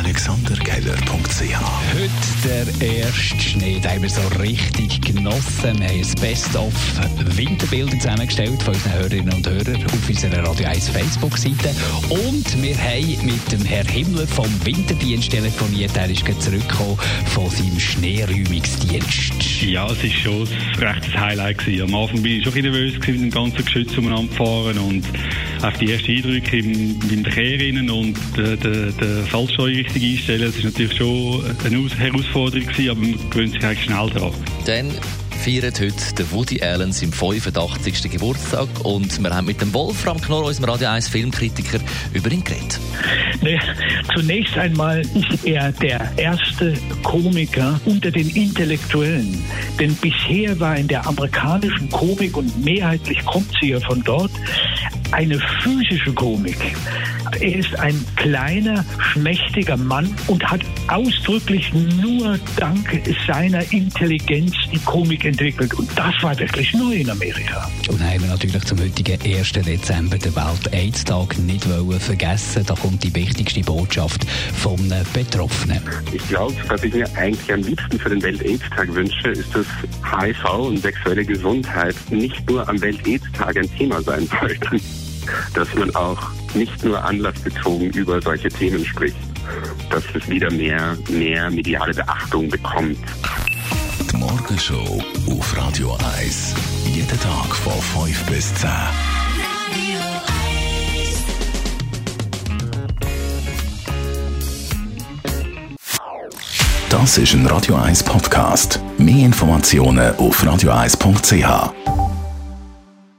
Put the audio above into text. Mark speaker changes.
Speaker 1: AlexanderKeller.ch
Speaker 2: Heute der erste Schnee, den haben wir so richtig genossen. Wir haben ein Best-of Winterbilder zusammengestellt von unseren Hörerinnen und Hörern auf unserer Radio 1 Facebook-Seite. Und wir haben mit dem Herr Himmler vom Winterdienst telefoniert. Er ist zurückgekommen von seinem Schneeräumungsdienst.
Speaker 3: Ja, es war schon ein rechtes Highlight. Gewesen. Am Anfang war ich schon ein bisschen nervös, gewesen, mit dem ganzen Geschütz umeinander fahren und auf die ersten Eindrücke im, im Verkehr und den, den, den Fallsteuer richtig einstellen. Das ist natürlich schon eine Herausforderung gewesen, aber man gewöhnt sich eigentlich schnell daran.
Speaker 4: Dann feiert heute der Woody Allen seinen 85. Geburtstag und wir haben mit dem Wolfram Knorr, unserem Radio 1 Filmkritiker, über ihn geredet.
Speaker 5: Nee, zunächst einmal ist er der erste Komiker unter den Intellektuellen. Denn bisher war in der amerikanischen Komik, und mehrheitlich kommt sie ja von dort, eine physische Komik. Er ist ein kleiner, schmächtiger Mann und hat ausdrücklich nur dank seiner Intelligenz die Komik entwickelt. Und das war wirklich neu in Amerika.
Speaker 2: Und haben wir natürlich zum heutigen 1. Dezember den Welt-AIDS-Tag nicht wollen vergessen. Da kommt die wichtigste Botschaft von Betroffenen.
Speaker 6: Ich glaube, was ich mir eigentlich am liebsten für den Welt-AIDS-Tag wünsche, ist, dass HIV und sexuelle Gesundheit nicht nur am Welt-AIDS-Tag ein Thema sein sollten. Dass man auch nicht nur anlassbezogen über solche Themen spricht, dass es wieder mehr, mehr mediale Beachtung bekommt.
Speaker 1: Die Morgenshow auf Radio 1. Jeden Tag von 5 bis 10. Das ist ein Radio 1 Podcast. Mehr Informationen auf radio1.ch.